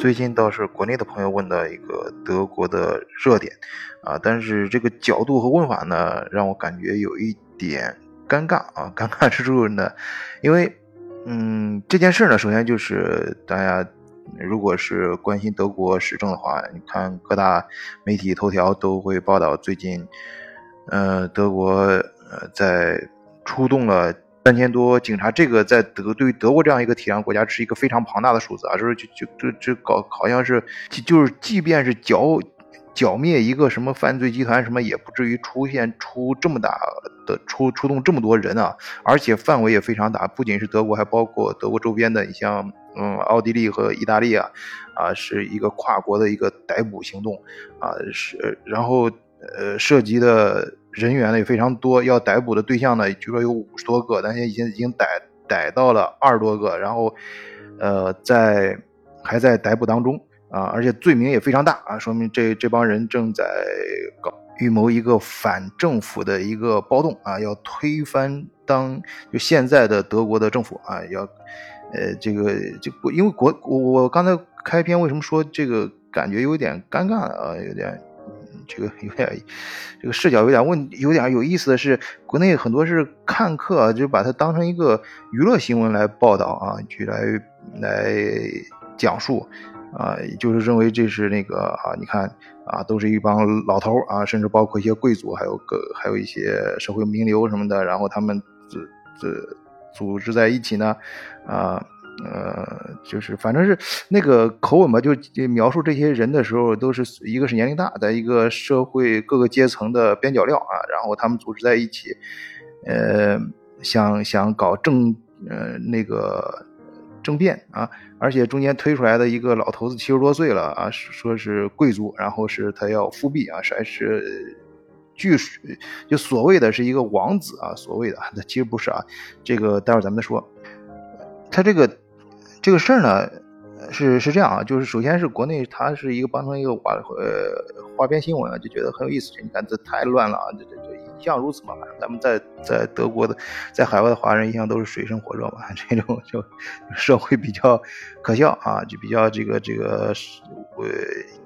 最近倒是国内的朋友问到一个德国的热点啊，但是这个角度和问法呢，让我感觉有一点尴尬啊。尴尬之处呢，因为嗯，这件事呢，首先就是大家如果是关心德国时政的话，你看各大媒体头条都会报道最近，呃，德国呃在出动了。三千多警察，这个在德对德国这样一个体量国家是一个非常庞大的数字啊！就是就就这这搞好像是就是即便是剿剿灭一个什么犯罪集团什么，也不至于出现出这么大的出出动这么多人啊！而且范围也非常大，不仅是德国，还包括德国周边的，你像嗯奥地利和意大利啊啊，是一个跨国的一个逮捕行动啊，是然后呃涉及的。人员呢也非常多，要逮捕的对象呢，据说有五十多个，但现在已经已经逮逮到了二十多个，然后，呃，在还在逮捕当中啊，而且罪名也非常大啊，说明这这帮人正在搞预谋一个反政府的一个暴动啊，要推翻当就现在的德国的政府啊，要，呃，这个就因为国我我刚才开篇为什么说这个感觉有点尴尬啊，有点。这个有点，这个视角有点问，有点有意思的是，国内很多是看客，就把它当成一个娱乐新闻来报道啊，去来来讲述啊，就是认为这是那个啊，你看啊，都是一帮老头啊，甚至包括一些贵族，还有个还有一些社会名流什么的，然后他们这这组织在一起呢，啊。呃就是反正是那个口吻吧，就描述这些人的时候，都是一个是年龄大的，一个社会各个阶层的边角料啊，然后他们组织在一起，呃，想想搞政呃那个政变啊，而且中间推出来的一个老头子七十多岁了啊，说是贵族，然后是他要复辟啊，还是据就所谓的是一个王子啊，所谓的那 其实不是啊，这个待会儿咱们再说，他这个。这个事儿呢，是是这样啊，就是首先是国内它是一个帮成一个花呃花边新闻啊，就觉得很有意思。你看这太乱了啊，这这这一向如此嘛。咱们在在德国的，在海外的华人一向都是水深火热嘛，这种就社会比较可笑啊，就比较这个这个呃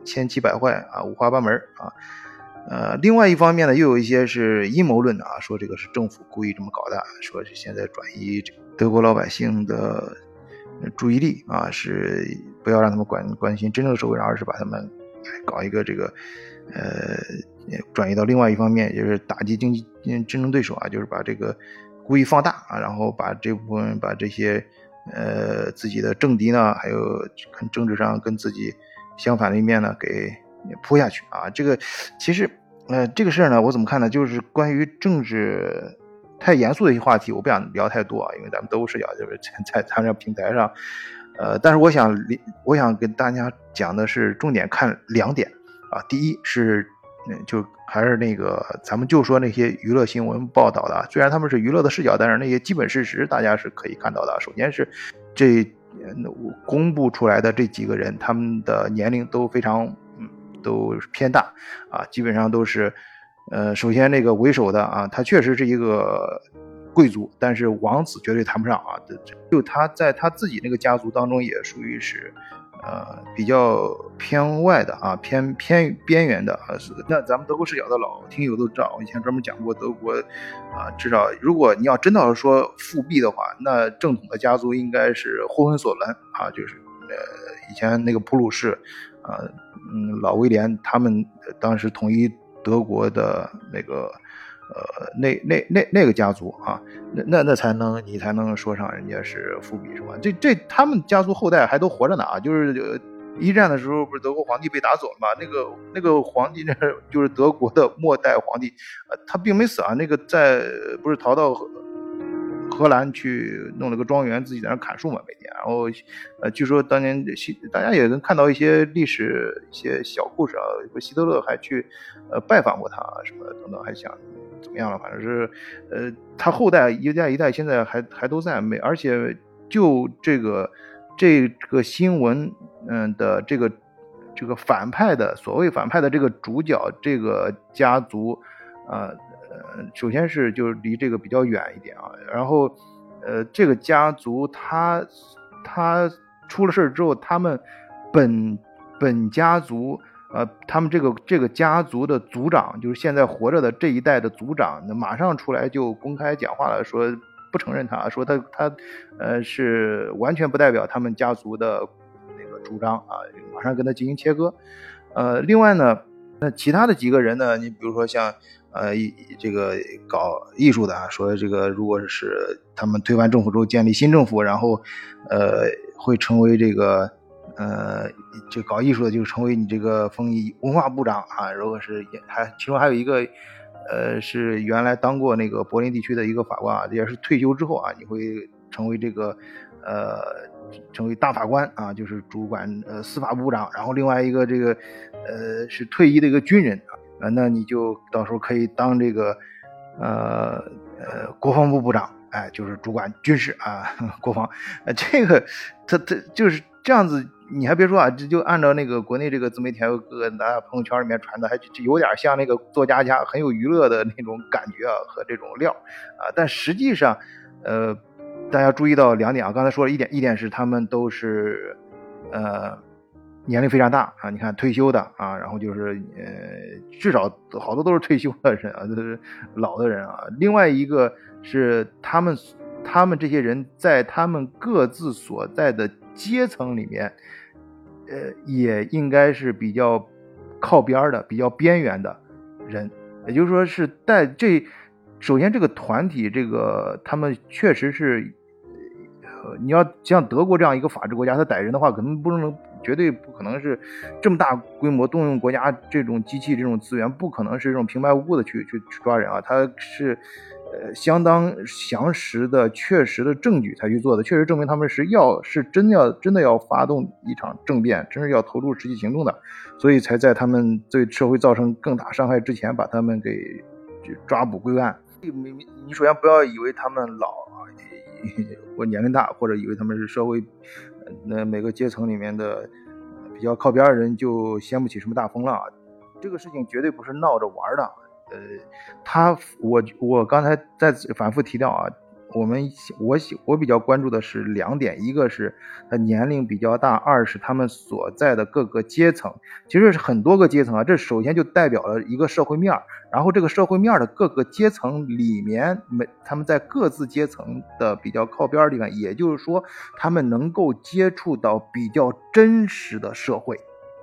千奇百怪啊，五花八门啊。呃，另外一方面呢，又有一些是阴谋论的啊，说这个是政府故意这么搞的，说是现在转移德国老百姓的。注意力啊，是不要让他们关关心真正的社会，而是把他们搞一个这个呃转移到另外一方面，就是打击经济竞争对手啊，就是把这个故意放大啊，然后把这部分把这些呃自己的政敌呢，还有跟政治上跟自己相反的一面呢给扑下去啊。这个其实呃这个事儿呢，我怎么看呢？就是关于政治。太严肃的一些话题，我不想聊太多啊，因为咱们都是要就是在在咱这平台上，呃，但是我想我想跟大家讲的是重点看两点啊，第一是，就还是那个咱们就说那些娱乐新闻报道的，虽然他们是娱乐的视角，但是那些基本事实大家是可以看到的。首先是这公布出来的这几个人，他们的年龄都非常都偏大啊，基本上都是。呃，首先那个为首的啊，他确实是一个贵族，但是王子绝对谈不上啊。就他在他自己那个家族当中，也属于是呃比较偏外的啊，偏偏边缘的啊。是那咱们德国视角的老听友都知道，我以前专门讲过德国啊，至少如果你要真的要说复辟的话，那正统的家族应该是霍亨索伦啊，就是呃以前那个普鲁士啊，嗯老威廉他们当时统一。德国的那个，呃，那那那那个家族啊，那那那才能你才能说上人家是伏笔是吧？这这他们家族后代还都活着呢啊！就是一战的时候，不是德国皇帝被打走了吗？那个那个皇帝呢，就是德国的末代皇帝，呃，他并没死啊，那个在不是逃到。荷兰去弄了个庄园，自己在那砍树嘛，每天。然后，呃，据说当年希大家也能看到一些历史一些小故事啊，希特勒还去呃拜访过他什么等等，还想怎么样了？反正是，呃，他后代一代一代现在还还都在，没而且就这个这个新闻，嗯的这个这个反派的所谓反派的这个主角这个家族，啊。首先是就是离这个比较远一点啊，然后，呃，这个家族他他出了事之后，他们本本家族，呃，他们这个这个家族的族长，就是现在活着的这一代的族长，马上出来就公开讲话了，说不承认他，说他他，呃，是完全不代表他们家族的那个主张啊，马上跟他进行切割。呃，另外呢，那其他的几个人呢，你比如说像。呃，这个搞艺术的啊，说这个如果是他们推翻政府之后建立新政府，然后，呃，会成为这个，呃，这搞艺术的就成为你这个丰艺文化部长啊。如果是还其中还有一个，呃，是原来当过那个柏林地区的一个法官啊，也是退休之后啊，你会成为这个，呃，成为大法官啊，就是主管呃司法部长。然后另外一个这个，呃，是退役的一个军人。啊，那你就到时候可以当这个，呃呃，国防部部长，哎，就是主管军事啊，国防，呃，这个他他就是这样子。你还别说啊，这就按照那个国内这个自媒体各个大家朋友圈里面传的，还就有点像那个作家家，很有娱乐的那种感觉啊和这种料啊。但实际上，呃，大家注意到两点啊，刚才说了一点，一点是他们都是，呃。年龄非常大啊！你看退休的啊，然后就是呃，至少好多都是退休的人啊，都是老的人啊。另外一个是他们，他们这些人在他们各自所在的阶层里面，呃，也应该是比较靠边的、比较边缘的人。也就是说，是在这首先这个团体，这个他们确实是，你要像德国这样一个法治国家，他逮人的话，可能不能。绝对不可能是这么大规模动用国家这种机器、这种资源，不可能是这种平白无故的去去去抓人啊！他是呃相当详实的、确实的证据才去做的，确实证明他们是要是真要真的要发动一场政变，真是要投入实际行动的，所以才在他们对社会造成更大伤害之前把他们给抓捕归案。你你首先不要以为他们老啊，或年龄大，或者以为他们是稍微。那每个阶层里面的比较靠边的人就掀不起什么大风浪，这个事情绝对不是闹着玩的。呃，他我我刚才在反复提到啊。我们我我比较关注的是两点，一个是他年龄比较大，二是他们所在的各个阶层，其实是很多个阶层啊。这首先就代表了一个社会面儿，然后这个社会面儿的各个阶层里面，每他们在各自阶层的比较靠边的地方，也就是说，他们能够接触到比较真实的社会。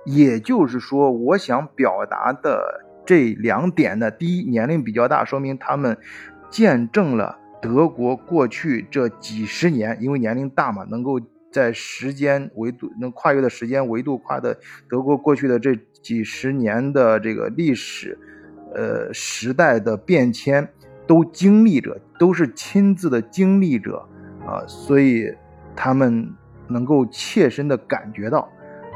也就是说，我想表达的这两点呢，第一，年龄比较大，说明他们见证了。德国过去这几十年，因为年龄大嘛，能够在时间维度能跨越的时间维度跨的，德国过去的这几十年的这个历史，呃时代的变迁都经历着，都是亲自的经历者啊，所以他们能够切身的感觉到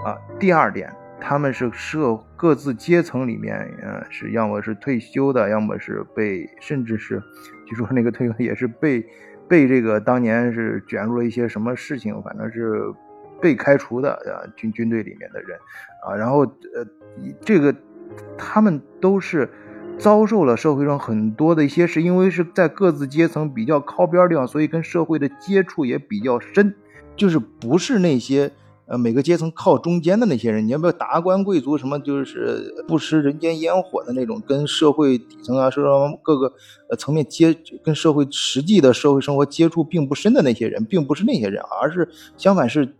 啊。第二点，他们是社各自阶层里面，呃，是要么是退休的，要么是被，甚至是。据说那个退休也是被被这个当年是卷入了一些什么事情，反正是被开除的啊，军军队里面的人啊，然后呃，这个他们都是遭受了社会上很多的一些事，因为是在各自阶层比较靠边地方，所以跟社会的接触也比较深，就是不是那些。呃，每个阶层靠中间的那些人，你要不要达官贵族什么，就是不食人间烟火的那种，跟社会底层啊，社会各个层面接，跟社会实际的社会生活接触并不深的那些人，并不是那些人，而是相反是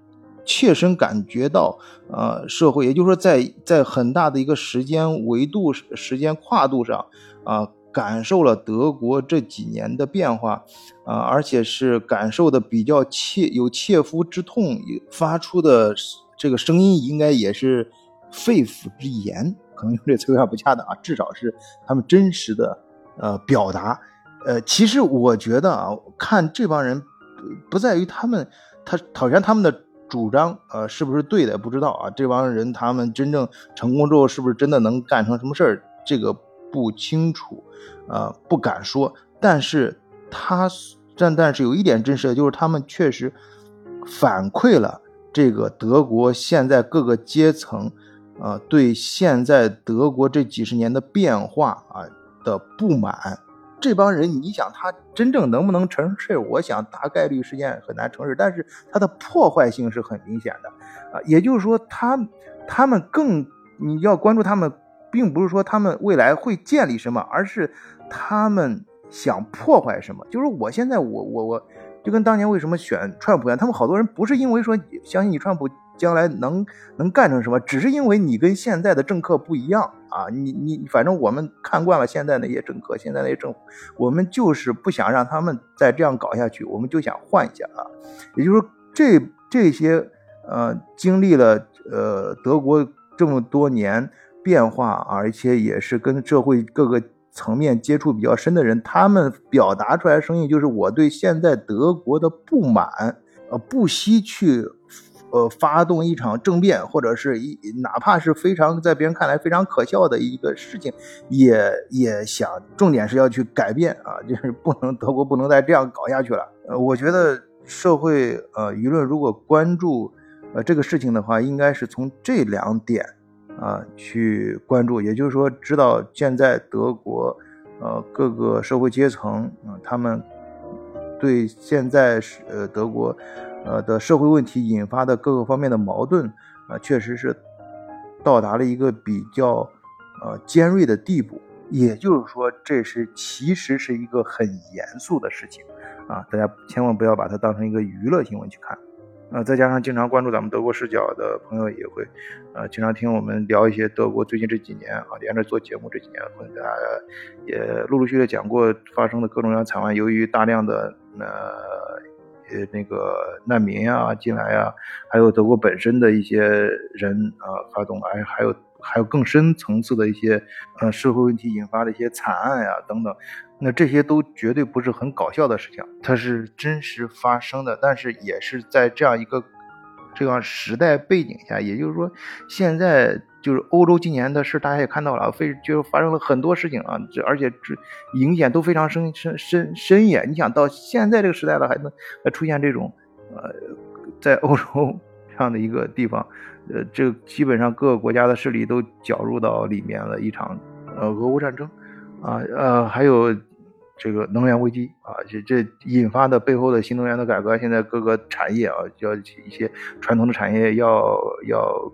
切身感觉到，呃，社会，也就是说，在在很大的一个时间维度、时间跨度上，啊。感受了德国这几年的变化，啊，而且是感受的比较切有切肤之痛，发出的这个声音应该也是肺腑之言，可能用这词有点不恰当啊，至少是他们真实的呃表达。呃，其实我觉得啊，看这帮人不在于他们他讨厌他们的主张，呃，是不是对的不知道啊。这帮人他们真正成功之后，是不是真的能干成什么事儿？这个。不清楚，呃，不敢说。但是他，但但是有一点真实的，就是他们确实反馈了这个德国现在各个阶层，呃，对现在德国这几十年的变化啊的不满。这帮人，你想他真正能不能成事？我想大概率事件很难成事，但是它的破坏性是很明显的啊。也就是说，他他们更你要关注他们，并不是说他们未来会建立什么，而是他们想破坏什么。就是我现在我我我就跟当年为什么选川普一样，他们好多人不是因为说相信你川普。将来能能干成什么？只是因为你跟现在的政客不一样啊！你你反正我们看惯了现在那些政客，现在那些政府，我们就是不想让他们再这样搞下去，我们就想换一下啊！也就是说，这这些呃经历了呃德国这么多年变化，而且也是跟社会各个层面接触比较深的人，他们表达出来的声音就是我对现在德国的不满，呃，不惜去。呃，发动一场政变，或者是一哪怕是非常在别人看来非常可笑的一个事情，也也想重点是要去改变啊，就是不能德国不能再这样搞下去了。呃，我觉得社会呃舆论如果关注呃这个事情的话，应该是从这两点啊去关注，也就是说，知道现在德国呃各个社会阶层啊，他们对现在是呃德国。呃的社会问题引发的各个方面的矛盾啊，确实是到达了一个比较呃尖锐的地步。也就是说，这是其实是一个很严肃的事情啊，大家千万不要把它当成一个娱乐新闻去看。呃，再加上经常关注咱们德国视角的朋友也会，呃，经常听我们聊一些德国最近这几年啊，连着做节目这几年，跟大家也陆陆续续讲过发生的各种各样惨案，由于大量的呃。呃，那个难民啊进来啊，还有德国本身的一些人啊发动哎，还有还有更深层次的一些呃社会问题引发的一些惨案呀等等，那这些都绝对不是很搞笑的事情，它是真实发生的，但是也是在这样一个这样时代背景下，也就是说现在。就是欧洲今年的事，大家也看到了，非就发生了很多事情啊，这而且这影响都非常深深深深远。你想到现在这个时代了，还能还出现这种，呃，在欧洲这样的一个地方，呃，这基本上各个国家的势力都搅入到里面了一场，呃，俄乌战争，啊呃，还有这个能源危机啊，这这引发的背后的新能源的改革，现在各个产业啊，要一些传统的产业要要。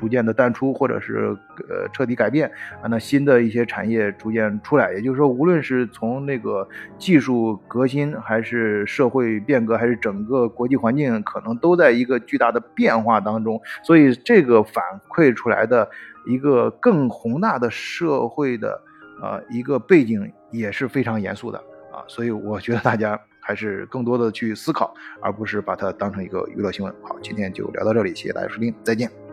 逐渐的淡出，或者是呃彻底改变啊，那新的一些产业逐渐出来，也就是说，无论是从那个技术革新，还是社会变革，还是整个国际环境，可能都在一个巨大的变化当中。所以，这个反馈出来的一个更宏大的社会的呃一个背景也是非常严肃的啊。所以，我觉得大家还是更多的去思考，而不是把它当成一个娱乐新闻。好，今天就聊到这里，谢谢大家收听，再见。